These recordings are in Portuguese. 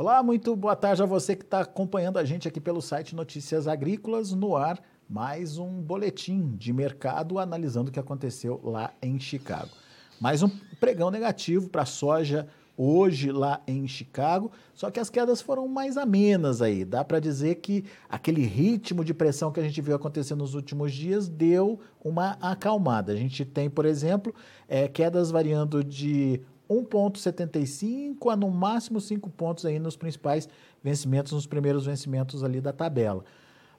Olá, muito boa tarde a você que está acompanhando a gente aqui pelo site Notícias Agrícolas no ar. Mais um boletim de mercado analisando o que aconteceu lá em Chicago. Mais um pregão negativo para a soja hoje lá em Chicago, só que as quedas foram mais amenas aí. Dá para dizer que aquele ritmo de pressão que a gente viu acontecer nos últimos dias deu uma acalmada. A gente tem, por exemplo, é, quedas variando de 1,75 a no máximo 5 pontos aí nos principais vencimentos, nos primeiros vencimentos ali da tabela.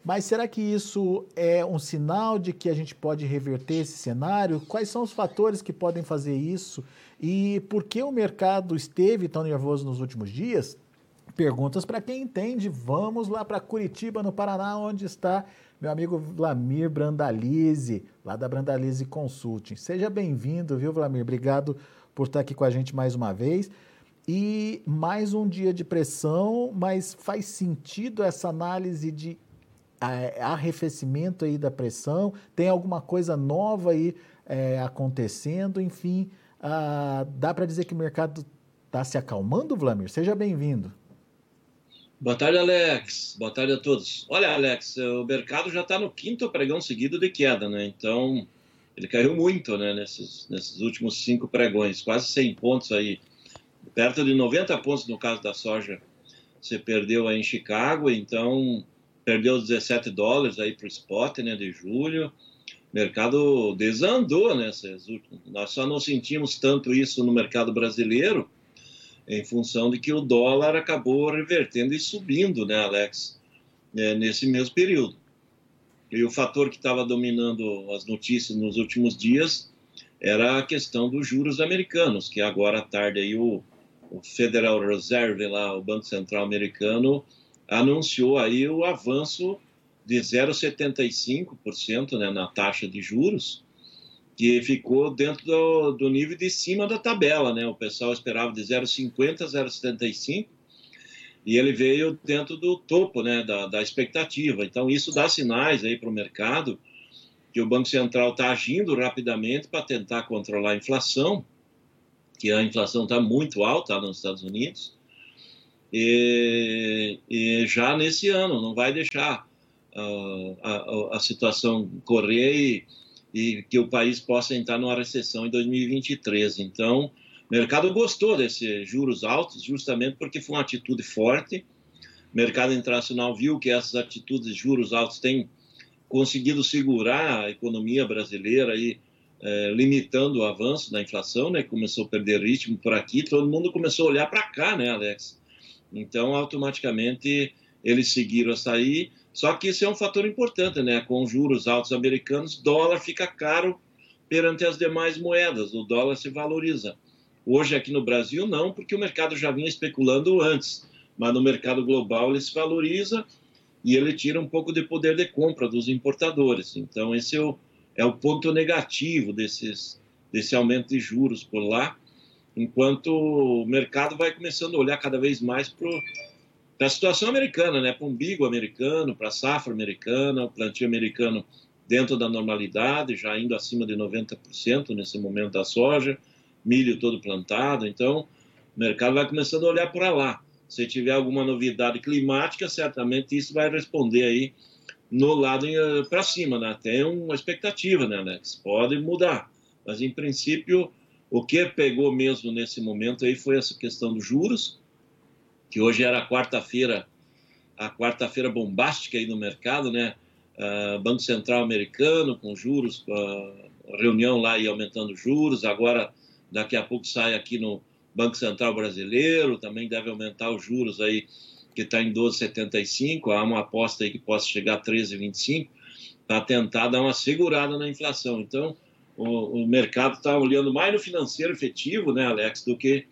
Mas será que isso é um sinal de que a gente pode reverter esse cenário? Quais são os fatores que podem fazer isso? E por que o mercado esteve tão nervoso nos últimos dias? Perguntas para quem entende. Vamos lá para Curitiba, no Paraná, onde está meu amigo Vlamir Brandalize, lá da Brandalize Consulting. Seja bem-vindo, viu, Vlamir? Obrigado por estar aqui com a gente mais uma vez. E mais um dia de pressão, mas faz sentido essa análise de arrefecimento aí da pressão? Tem alguma coisa nova aí é, acontecendo? Enfim, ah, dá para dizer que o mercado está se acalmando, Vlamir? Seja bem-vindo. Boa tarde, Alex. Boa tarde a todos. Olha, Alex, o mercado já está no quinto pregão seguido de queda, né? Então, ele caiu muito, né, nesses, nesses últimos cinco pregões, quase 100 pontos aí, perto de 90 pontos no caso da soja, você perdeu aí em Chicago, então perdeu 17 dólares aí para o spot, né, de julho, mercado desandou, né, nós só não sentimos tanto isso no mercado brasileiro, em função de que o dólar acabou revertendo e subindo, né, Alex, é, nesse mesmo período. E o fator que estava dominando as notícias nos últimos dias era a questão dos juros americanos, que agora à tarde aí o, o Federal Reserve, lá, o Banco Central americano, anunciou aí o avanço de 0,75% né, na taxa de juros, que ficou dentro do, do nível de cima da tabela. Né? O pessoal esperava de 0,50 a 0,75%, e ele veio dentro do topo né, da, da expectativa. Então, isso dá sinais aí para o mercado que o Banco Central está agindo rapidamente para tentar controlar a inflação, que a inflação está muito alta nos Estados Unidos, e, e, já nesse ano, não vai deixar uh, a, a, situação correr e, e, que o país possa entrar numa recessão em 2023. Então, o mercado gostou desses juros altos, justamente porque foi uma atitude forte. O mercado internacional viu que essas atitudes de juros altos têm conseguido segurar a economia brasileira e é, limitando o avanço da inflação, né? Começou a perder ritmo por aqui, todo mundo começou a olhar para cá, né, Alex? Então, automaticamente eles seguiram a sair. Só que isso é um fator importante, né? Com juros altos americanos, dólar fica caro perante as demais moedas, o dólar se valoriza. Hoje, aqui no Brasil, não, porque o mercado já vinha especulando antes, mas no mercado global ele se valoriza e ele tira um pouco de poder de compra dos importadores. Então, esse é o, é o ponto negativo desses, desse aumento de juros por lá, enquanto o mercado vai começando a olhar cada vez mais para a situação americana, né? para o umbigo americano, para a safra americana, o plantio americano dentro da normalidade, já indo acima de 90% nesse momento da soja, milho todo plantado, então o mercado vai começando a olhar para lá. Se tiver alguma novidade climática, certamente isso vai responder aí no lado eh, para cima, né? Tem uma expectativa, né, Alex? Pode mudar, mas em princípio o que pegou mesmo nesse momento aí foi essa questão dos juros, que hoje era quarta-feira, a quarta-feira bombástica aí no mercado, né? Uh, Banco Central americano com juros, reunião lá e aumentando juros, agora daqui a pouco sai aqui no Banco Central Brasileiro, também deve aumentar os juros aí, que está em 12,75, há uma aposta aí que possa chegar a 13,25, para tentar dar uma segurada na inflação. Então, o, o mercado está olhando mais no financeiro efetivo, né, Alex, do que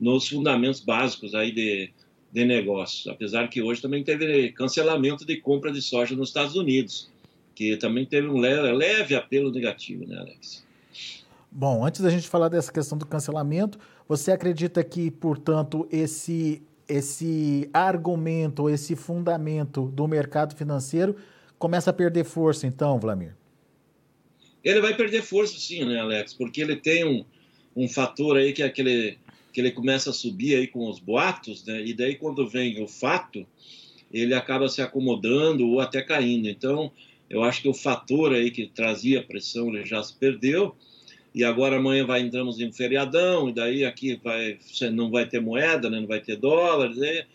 nos fundamentos básicos aí de, de negócios. Apesar que hoje também teve cancelamento de compra de soja nos Estados Unidos, que também teve um leve, leve apelo negativo, né, Alex? Bom, antes da gente falar dessa questão do cancelamento, você acredita que, portanto, esse, esse argumento, esse fundamento do mercado financeiro começa a perder força, então, Vlamir? Ele vai perder força, sim, né, Alex? Porque ele tem um, um fator aí que é aquele, que ele começa a subir aí com os boatos, né? E daí quando vem o fato, ele acaba se acomodando ou até caindo. Então, eu acho que o fator aí que trazia pressão ele já se perdeu. E agora amanhã vai entramos em feriadão, e daí aqui vai, não vai ter moeda, né? não vai ter dólares. E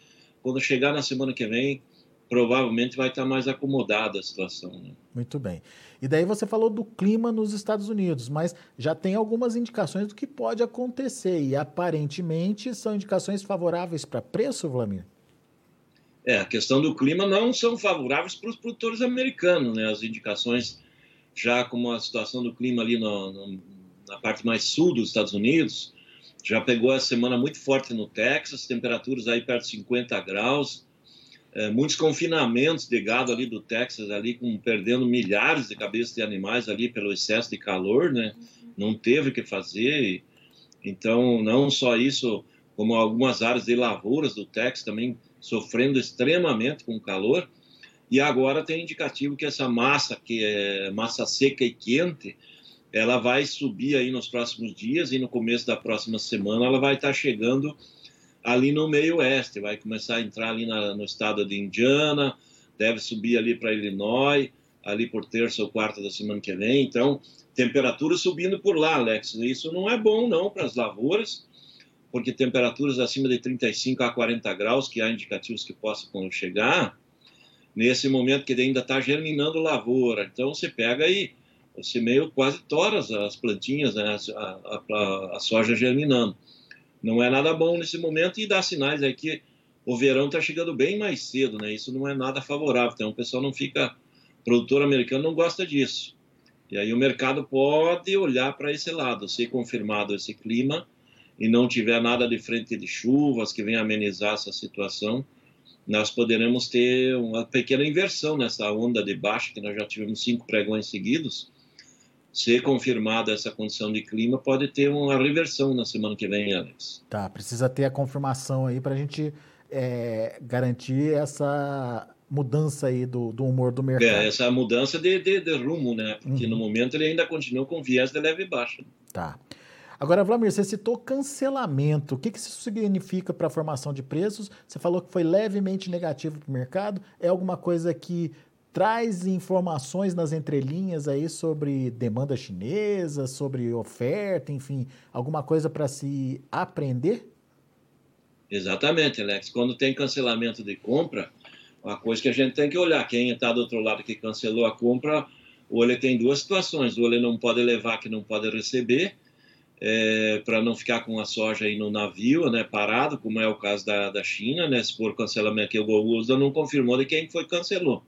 quando chegar na semana que vem, provavelmente vai estar mais acomodada a situação. Né? Muito bem. E daí você falou do clima nos Estados Unidos, mas já tem algumas indicações do que pode acontecer, e aparentemente são indicações favoráveis para preço, Vlamir? É, a questão do clima não são favoráveis para os produtores americanos, né? As indicações, já como a situação do clima ali no, no, na parte mais sul dos Estados Unidos, já pegou a semana muito forte no Texas, temperaturas aí perto de 50 graus, é, muitos confinamentos de gado ali do Texas, ali com, perdendo milhares de cabeças de animais ali pelo excesso de calor, né? Não teve o que fazer. Então, não só isso, como algumas áreas de lavouras do Texas também sofrendo extremamente com o calor. E agora tem indicativo que essa massa, que é massa seca e quente, ela vai subir aí nos próximos dias e no começo da próxima semana ela vai estar chegando ali no meio oeste, vai começar a entrar ali na, no estado de Indiana, deve subir ali para Illinois, ali por terça ou quarta da semana que vem. Então, temperatura subindo por lá, Alex. Isso não é bom não para as lavouras, porque temperaturas acima de 35 a 40 graus, que há indicativos que possam chegar, nesse momento que ainda está germinando lavoura. Então, você pega aí, você meio quase tora as plantinhas, né, a, a, a soja germinando não é nada bom nesse momento e dá sinais aí que o verão está chegando bem mais cedo, né? Isso não é nada favorável. Então o pessoal não fica, o produtor americano não gosta disso. E aí o mercado pode olhar para esse lado, se confirmado esse clima e não tiver nada de frente de chuvas que venha amenizar essa situação, nós poderemos ter uma pequena inversão nessa onda de baixa que nós já tivemos cinco pregões seguidos se confirmada essa condição de clima, pode ter uma reversão na semana que vem, Alex. Tá, precisa ter a confirmação aí para a gente é, garantir essa mudança aí do, do humor do mercado. É, essa mudança de, de, de rumo, né? Porque uhum. no momento ele ainda continua com viés de leve e baixa. Tá. Agora, Vladimir, você citou cancelamento. O que, que isso significa para a formação de preços? Você falou que foi levemente negativo para o mercado. É alguma coisa que traz informações nas entrelinhas aí sobre demanda chinesa, sobre oferta, enfim, alguma coisa para se aprender? Exatamente, Alex. Quando tem cancelamento de compra, uma coisa que a gente tem que olhar, quem está do outro lado que cancelou a compra, ou ele tem duas situações, ou ele não pode levar, que não pode receber, é, para não ficar com a soja aí no navio, né, parado, como é o caso da, da China, né, se for cancelamento que o USDA não confirmou de quem foi cancelou.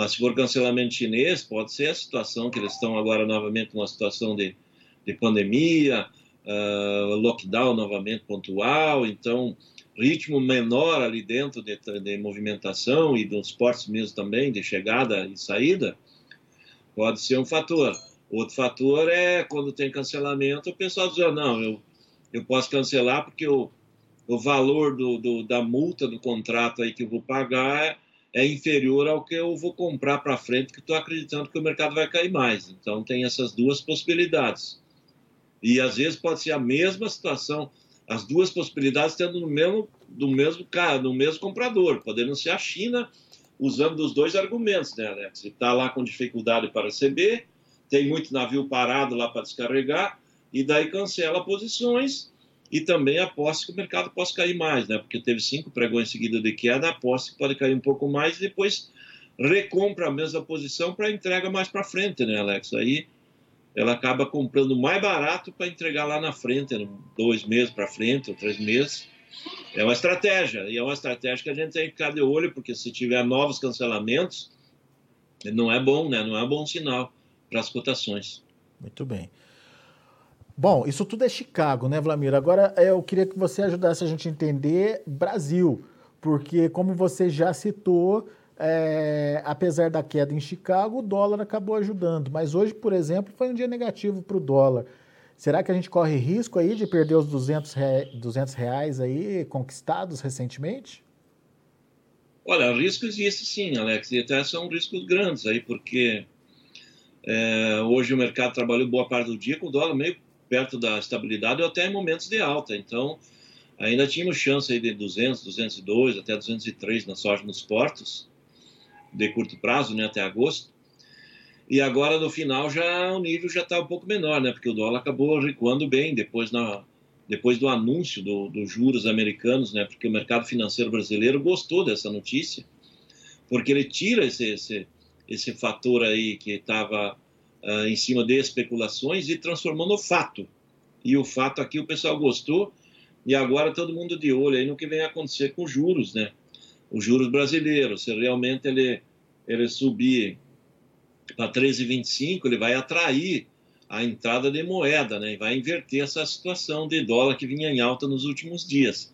Mas se for cancelamento chinês, pode ser a situação que eles estão agora novamente numa situação de, de pandemia, uh, lockdown novamente pontual, então ritmo menor ali dentro de, de movimentação e dos portos mesmo também, de chegada e saída, pode ser um fator. Outro fator é quando tem cancelamento, o pessoal diz, oh, não, eu, eu posso cancelar porque o, o valor do, do, da multa do contrato aí que eu vou pagar é inferior ao que eu vou comprar para frente, que estou acreditando que o mercado vai cair mais. Então, tem essas duas possibilidades. E às vezes pode ser a mesma situação, as duas possibilidades tendo no mesmo, do mesmo cara, no mesmo comprador, podendo ser a China usando os dois argumentos, né, Alex? Está lá com dificuldade para receber, tem muito navio parado lá para descarregar, e daí cancela posições e também aposta que o mercado possa cair mais, né? Porque teve cinco pregões seguidos de queda, aposta que pode cair um pouco mais e depois recompra a mesma posição para entrega mais para frente, né, Alex? Aí ela acaba comprando mais barato para entregar lá na frente, né? dois meses para frente ou três meses. É uma estratégia, e é uma estratégia que a gente tem que ficar de olho, porque se tiver novos cancelamentos, não é bom, né? Não é um bom sinal para as cotações. Muito bem. Bom, isso tudo é Chicago, né, Vlamir? Agora eu queria que você ajudasse a gente a entender Brasil, porque como você já citou, é, apesar da queda em Chicago, o dólar acabou ajudando. Mas hoje, por exemplo, foi um dia negativo para o dólar. Será que a gente corre risco aí de perder os 200, rea 200 reais aí conquistados recentemente? Olha, risco existe sim, Alex, e até são riscos grandes aí, porque é, hoje o mercado trabalhou boa parte do dia com o dólar meio perto da estabilidade ou até em momentos de alta. Então, ainda tínhamos chance aí de 200, 202, até 203 na soja nos portos, de curto prazo, né, até agosto. E agora, no final, já o nível já está um pouco menor, né, porque o dólar acabou recuando bem depois, na, depois do anúncio dos do juros americanos, né, porque o mercado financeiro brasileiro gostou dessa notícia, porque ele tira esse, esse, esse fator aí que estava uh, em cima de especulações e transformou no fato. E o fato aqui o pessoal gostou e agora todo mundo de olho aí no que vem acontecer com os juros, né? Os juros brasileiros, se realmente ele, ele subir para 13,25, ele vai atrair a entrada de moeda, né? E vai inverter essa situação de dólar que vinha em alta nos últimos dias.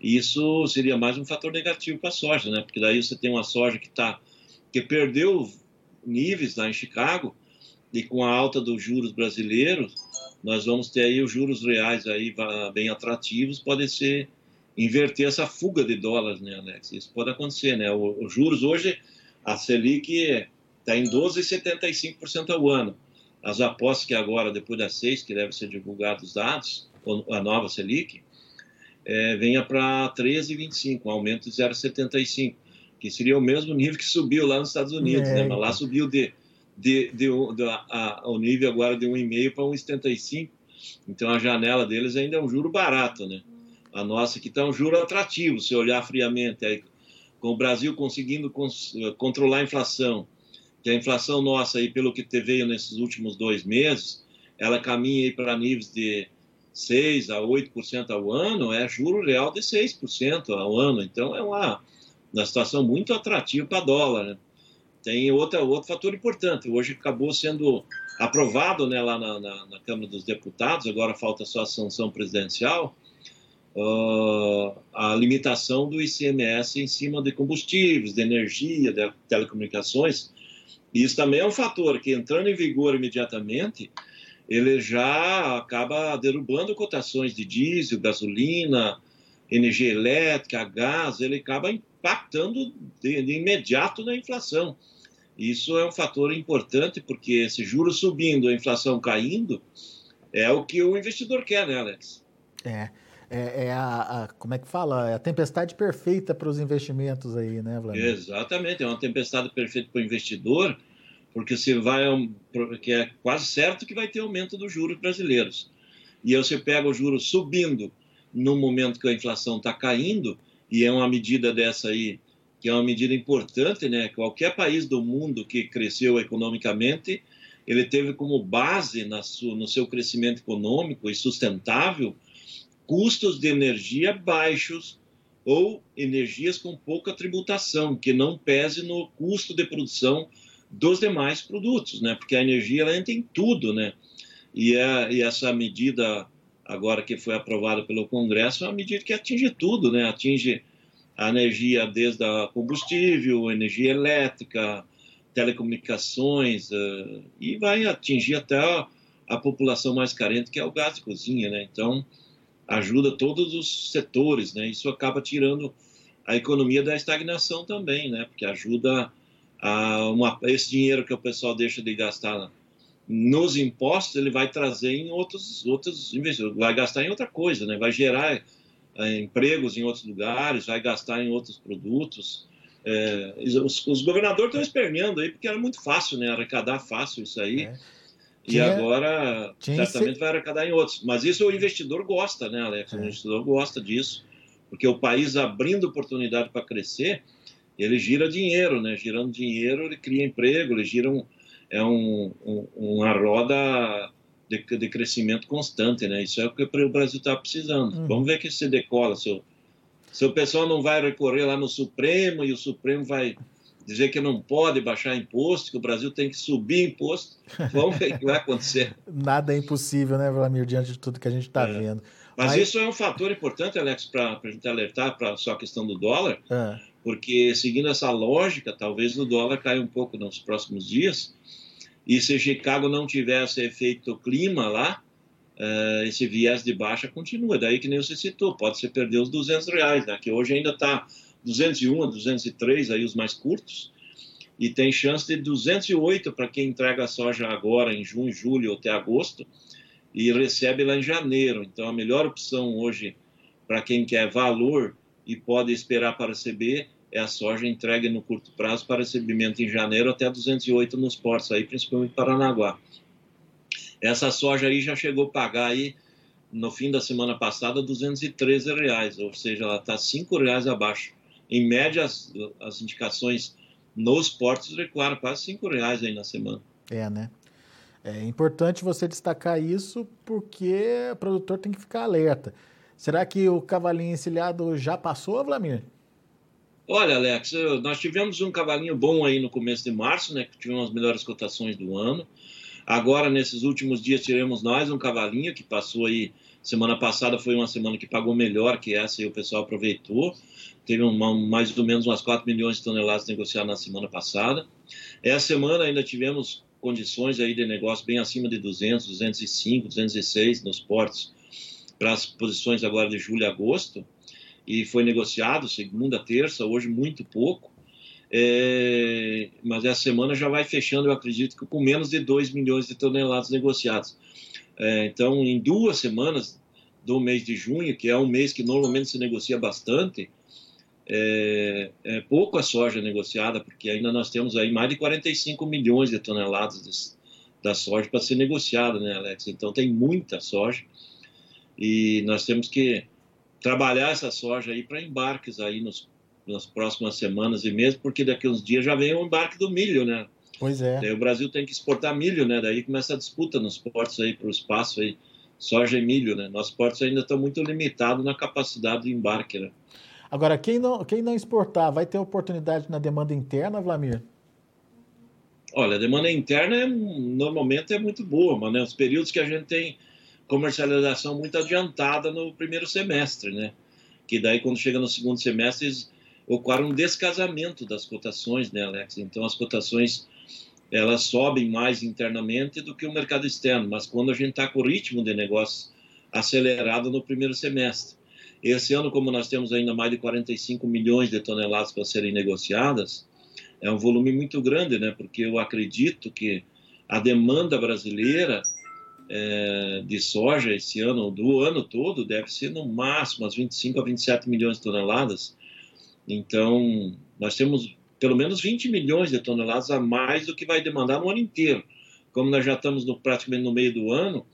Isso seria mais um fator negativo para a soja, né? Porque daí você tem uma soja que tá que perdeu níveis lá em Chicago e com a alta dos juros brasileiros, nós vamos ter aí os juros reais aí bem atrativos, pode ser inverter essa fuga de dólares, né, Alex? Isso pode acontecer, né? Os juros hoje, a Selic está em 12,75% ao ano. As apostas que agora, depois das seis, que devem ser divulgados os dados, a nova Selic, é, venha para 13,25, um aumento de 0,75, que seria o mesmo nível que subiu lá nos Estados Unidos, é, né? Mas lá subiu de de, de, de a, a, o nível agora de 1,5 para 1,75. Então a janela deles ainda é um juro barato, né? A nossa aqui está um juro atrativo, se olhar friamente. Aí, com o Brasil conseguindo controlar a inflação, que a inflação nossa, aí, pelo que veio nesses últimos dois meses, ela caminha para níveis de 6% a 8% ao ano, é juro real de 6% ao ano. Então é uma, uma situação muito atrativa para dólar. Né? Tem outra, outro fator importante. Hoje acabou sendo aprovado né, lá na, na, na Câmara dos Deputados, agora falta só a sanção presidencial, uh, a limitação do ICMS em cima de combustíveis, de energia, de telecomunicações. Isso também é um fator que, entrando em vigor imediatamente, ele já acaba derrubando cotações de diesel, gasolina, energia elétrica, gás, ele acaba impactando de, de imediato na inflação. Isso é um fator importante, porque esse juro subindo, a inflação caindo, é o que o investidor quer, né, Alex? É. É, é a, a, como é que fala? É a tempestade perfeita para os investimentos aí, né, Vladimir? Exatamente, é uma tempestade perfeita para o investidor, porque você vai, porque é quase certo que vai ter aumento dos juros brasileiros. E aí você pega o juro subindo no momento que a inflação está caindo, e é uma medida dessa aí que é uma medida importante, né? Qualquer país do mundo que cresceu economicamente, ele teve como base no seu crescimento econômico e sustentável custos de energia baixos ou energias com pouca tributação, que não pese no custo de produção dos demais produtos, né? Porque a energia ela entra em tudo, né? E, é, e essa medida agora que foi aprovada pelo Congresso é uma medida que atinge tudo, né? Atinge a energia desde a combustível, energia elétrica, telecomunicações, uh, e vai atingir até a, a, população mais carente, que é o gás de cozinha, né? Então, ajuda todos os setores, né? Isso acaba tirando a economia da estagnação também, né? Porque ajuda a uma, esse dinheiro que o pessoal deixa de gastar nos impostos, ele vai trazer em outros, outros investimentos, vai gastar em outra coisa, né? Vai gerar é, empregos em outros lugares, vai gastar em outros produtos. É, os, os, governadores estão esperneando aí, porque era muito fácil, né? Arrecadar fácil isso aí. É. E agora, certamente, esse... vai arrecadar em outros. Mas isso o investidor gosta, né, Alex? O é. investidor gosta disso, porque o país abrindo oportunidade para crescer, ele gira dinheiro, né? Girando dinheiro, ele cria emprego, ele gira um, é um, um, uma roda de, de crescimento constante, né? Isso é o que o Brasil está precisando. Uhum. Vamos ver que se decola. Se o, se o pessoal não vai recorrer lá no Supremo e o Supremo vai dizer que não pode baixar imposto, que o Brasil tem que subir imposto, vamos ver o que vai acontecer. Nada é impossível, né, Vladimir, diante de tudo que a gente está é. vendo. Mas, Mas, isso é um fator importante, Alex, para a gente alertar para só a questão do dólar, é. porque seguindo essa lógica, talvez o dólar caia um pouco nos próximos dias, e se Chicago não tivesse efeito clima lá, uh, esse viés de baixa continua. Daí que nem você citou, pode ser perder os 200 reais, né? que hoje ainda está 201 a 203, aí os mais curtos, e tem chance de 208 para quem entrega soja agora em junho, julho ou até agosto, e recebe lá em janeiro. Então, a melhor opção hoje para quem quer valor e pode esperar para receber é a soja entregue no curto prazo para recebimento em janeiro até 208 nos portos, aí, principalmente Paranaguá. Essa soja aí já chegou a pagar aí, no fim da semana passada, 213 reais, ou seja, ela está 5 reais abaixo. Em média, as, as indicações nos portos recuaram quase 5 reais aí na semana. É, né? É importante você destacar isso porque o produtor tem que ficar alerta. Será que o cavalinho encilhado já passou, Vlamir? Olha, Alex, nós tivemos um cavalinho bom aí no começo de março, né? Que tivemos as melhores cotações do ano. Agora, nesses últimos dias, tivemos nós um cavalinho que passou aí. Semana passada foi uma semana que pagou melhor que essa e o pessoal aproveitou. Teve uma, mais ou menos umas 4 milhões de toneladas negociadas na semana passada. Essa semana ainda tivemos condições aí de negócio bem acima de 200, 205, 206 nos portos para as posições agora de julho e agosto. E foi negociado segunda, terça, hoje muito pouco. É, mas essa semana já vai fechando, eu acredito, com menos de 2 milhões de toneladas negociadas. É, então, em duas semanas do mês de junho, que é um mês que normalmente se negocia bastante, é, é pouco a soja negociada, porque ainda nós temos aí mais de 45 milhões de toneladas de, da soja para ser negociada, né, Alex? Então, tem muita soja e nós temos que trabalhar essa soja aí para embarques aí nos nas próximas semanas e meses, porque daqui uns dias já vem o embarque do milho, né? Pois é. Daí o Brasil tem que exportar milho, né? Daí começa a disputa nos portos aí para o espaço aí, soja e milho, né? Nossos portos ainda estão muito limitados na capacidade de embarque, né? Agora, quem não, quem não exportar vai ter oportunidade na demanda interna, Vlamir? Olha, a demanda interna é, normalmente é muito boa, mas né, os períodos que a gente tem comercialização muito adiantada no primeiro semestre, né? Que daí quando chega no segundo semestre ocorre um descasamento das cotações, né, Alex? Então as cotações elas sobem mais internamente do que o mercado externo, mas quando a gente está com o ritmo de negócio acelerado no primeiro semestre. Esse ano, como nós temos ainda mais de 45 milhões de toneladas para serem negociadas, é um volume muito grande, né? Porque eu acredito que a demanda brasileira é, de soja esse ano, do ano todo, deve ser no máximo as 25 a 27 milhões de toneladas, então, nós temos pelo menos 20 milhões de toneladas a mais do que vai demandar no ano inteiro. Como nós já estamos no, praticamente no meio do ano,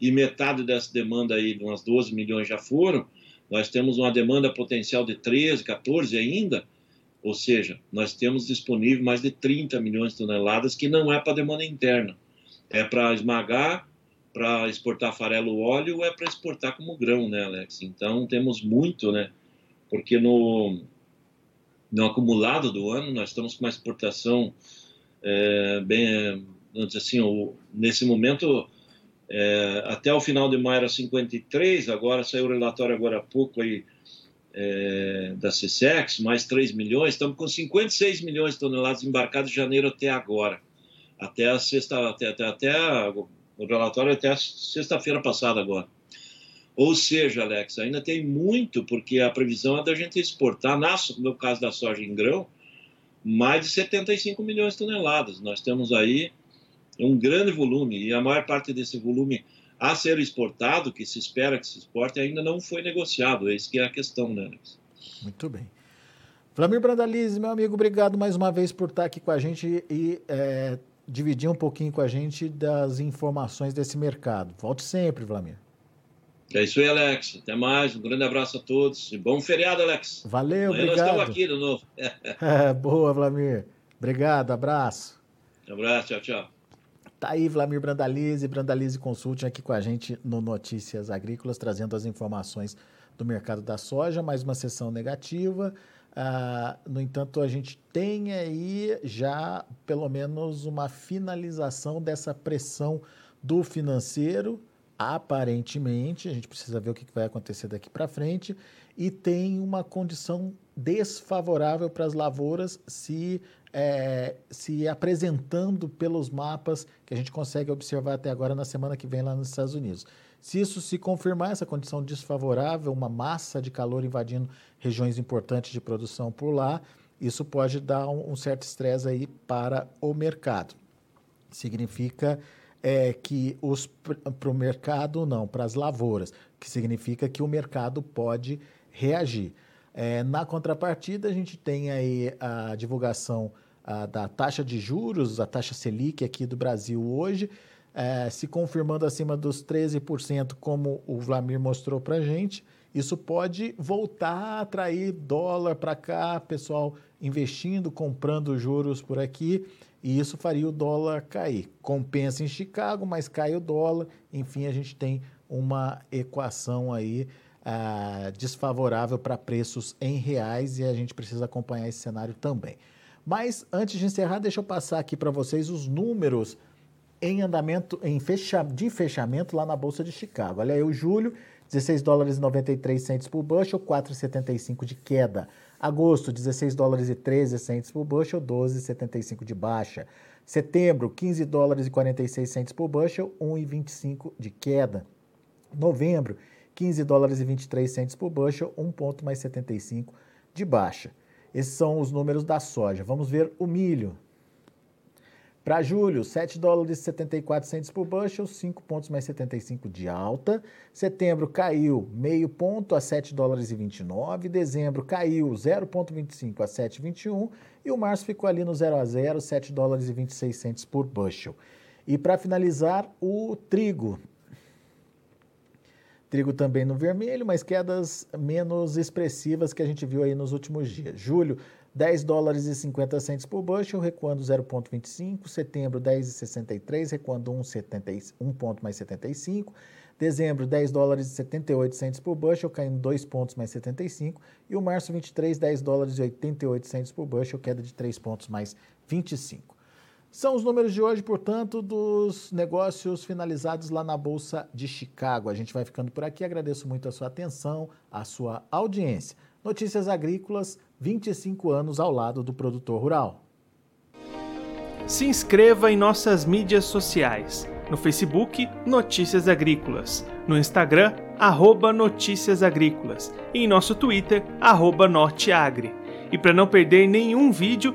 e metade dessa demanda aí, umas 12 milhões já foram, nós temos uma demanda potencial de 13, 14 ainda, ou seja, nós temos disponível mais de 30 milhões de toneladas, que não é para demanda interna, é para esmagar, para exportar farelo óleo, é para exportar como grão, né, Alex? Então, temos muito, né? Porque no, no acumulado do ano, nós estamos com uma exportação é, bem, dizer assim, o, nesse momento, é, até o final de maio era 53, agora saiu o relatório agora há pouco aí, é, da CSEX, mais 3 milhões, estamos com 56 milhões de toneladas embarcadas de janeiro até agora, até a sexta, até, até, até a, o relatório até sexta-feira passada agora. Ou seja, Alex, ainda tem muito, porque a previsão é da gente exportar, no caso da soja em grão, mais de 75 milhões de toneladas. Nós temos aí um grande volume, e a maior parte desse volume a ser exportado, que se espera que se exporte, ainda não foi negociado. Essa que é a questão, né, Alex? Muito bem. Flamir Brandalize, meu amigo, obrigado mais uma vez por estar aqui com a gente e é, dividir um pouquinho com a gente das informações desse mercado. Volte sempre, Flamir. É isso aí, Alex. Até mais. Um grande abraço a todos. E bom feriado, Alex. Valeu, Amanhã obrigado. Nós estamos aqui de novo. é, boa, Vlamir. Obrigado, abraço. Um abraço, tchau, tchau. Tá aí Vlamir Brandalize, Brandalize Consulting aqui com a gente no Notícias Agrícolas, trazendo as informações do mercado da soja, mais uma sessão negativa. Ah, no entanto, a gente tem aí já pelo menos uma finalização dessa pressão do financeiro aparentemente, a gente precisa ver o que vai acontecer daqui para frente, e tem uma condição desfavorável para as lavouras se, é, se apresentando pelos mapas que a gente consegue observar até agora na semana que vem lá nos Estados Unidos. Se isso se confirmar, essa condição desfavorável, uma massa de calor invadindo regiões importantes de produção por lá, isso pode dar um, um certo estresse aí para o mercado. Significa é que os para o mercado não, para as lavouras, que significa que o mercado pode reagir. É, na contrapartida, a gente tem aí a divulgação a, da taxa de juros, a taxa Selic aqui do Brasil hoje, é, se confirmando acima dos 13%, como o Vlamir mostrou para a gente, isso pode voltar a atrair dólar para cá, pessoal investindo, comprando juros por aqui, e isso faria o dólar cair. Compensa em Chicago, mas cai o dólar. Enfim, a gente tem uma equação aí ah, desfavorável para preços em reais e a gente precisa acompanhar esse cenário também. Mas antes de encerrar, deixa eu passar aqui para vocês os números em andamento, em fecha, de fechamento lá na Bolsa de Chicago. Olha aí, o julho, 16 dólares e 93 centes por bushel, 4,75 de queda. Agosto, 16 dólares e 13 centes por bushel, 12,75 de baixa. Setembro, 15 dólares e 46 centes por bushel, 1,25 de queda. Novembro, 15 dólares e 23 centes por bushel, 1 ponto mais 75 de baixa. Esses são os números da soja. Vamos ver o milho. Para julho, 7 dólares e 74 centos por bushel, 5 pontos mais 75 de alta. Setembro caiu meio ponto a 7 dólares e 29. Dezembro caiu 0,25 a 7,21. E o março ficou ali no 0 a 0, 7 dólares e 26 centos por bushel. E para finalizar, o trigo. Trigo também no vermelho, mas quedas menos expressivas que a gente viu aí nos últimos dias. Julho, 10 dólares e 50 centos por bushel, recuando 0,25. Setembro, 10,63, recuando 1,70, 1 ponto mais 75. Dezembro, 10 dólares e 78 centos por bushel, caindo 2 pontos mais 75. E o março, 23, 10 dólares e 88 centos por bushel, queda de 3 pontos mais 25. São os números de hoje, portanto, dos negócios finalizados lá na Bolsa de Chicago. A gente vai ficando por aqui. Agradeço muito a sua atenção, a sua audiência. Notícias Agrícolas, 25 anos ao lado do produtor rural. Se inscreva em nossas mídias sociais. No Facebook, Notícias Agrícolas. No Instagram, arroba Notícias Agrícolas. E em nosso Twitter, arroba Norteagri. E para não perder nenhum vídeo,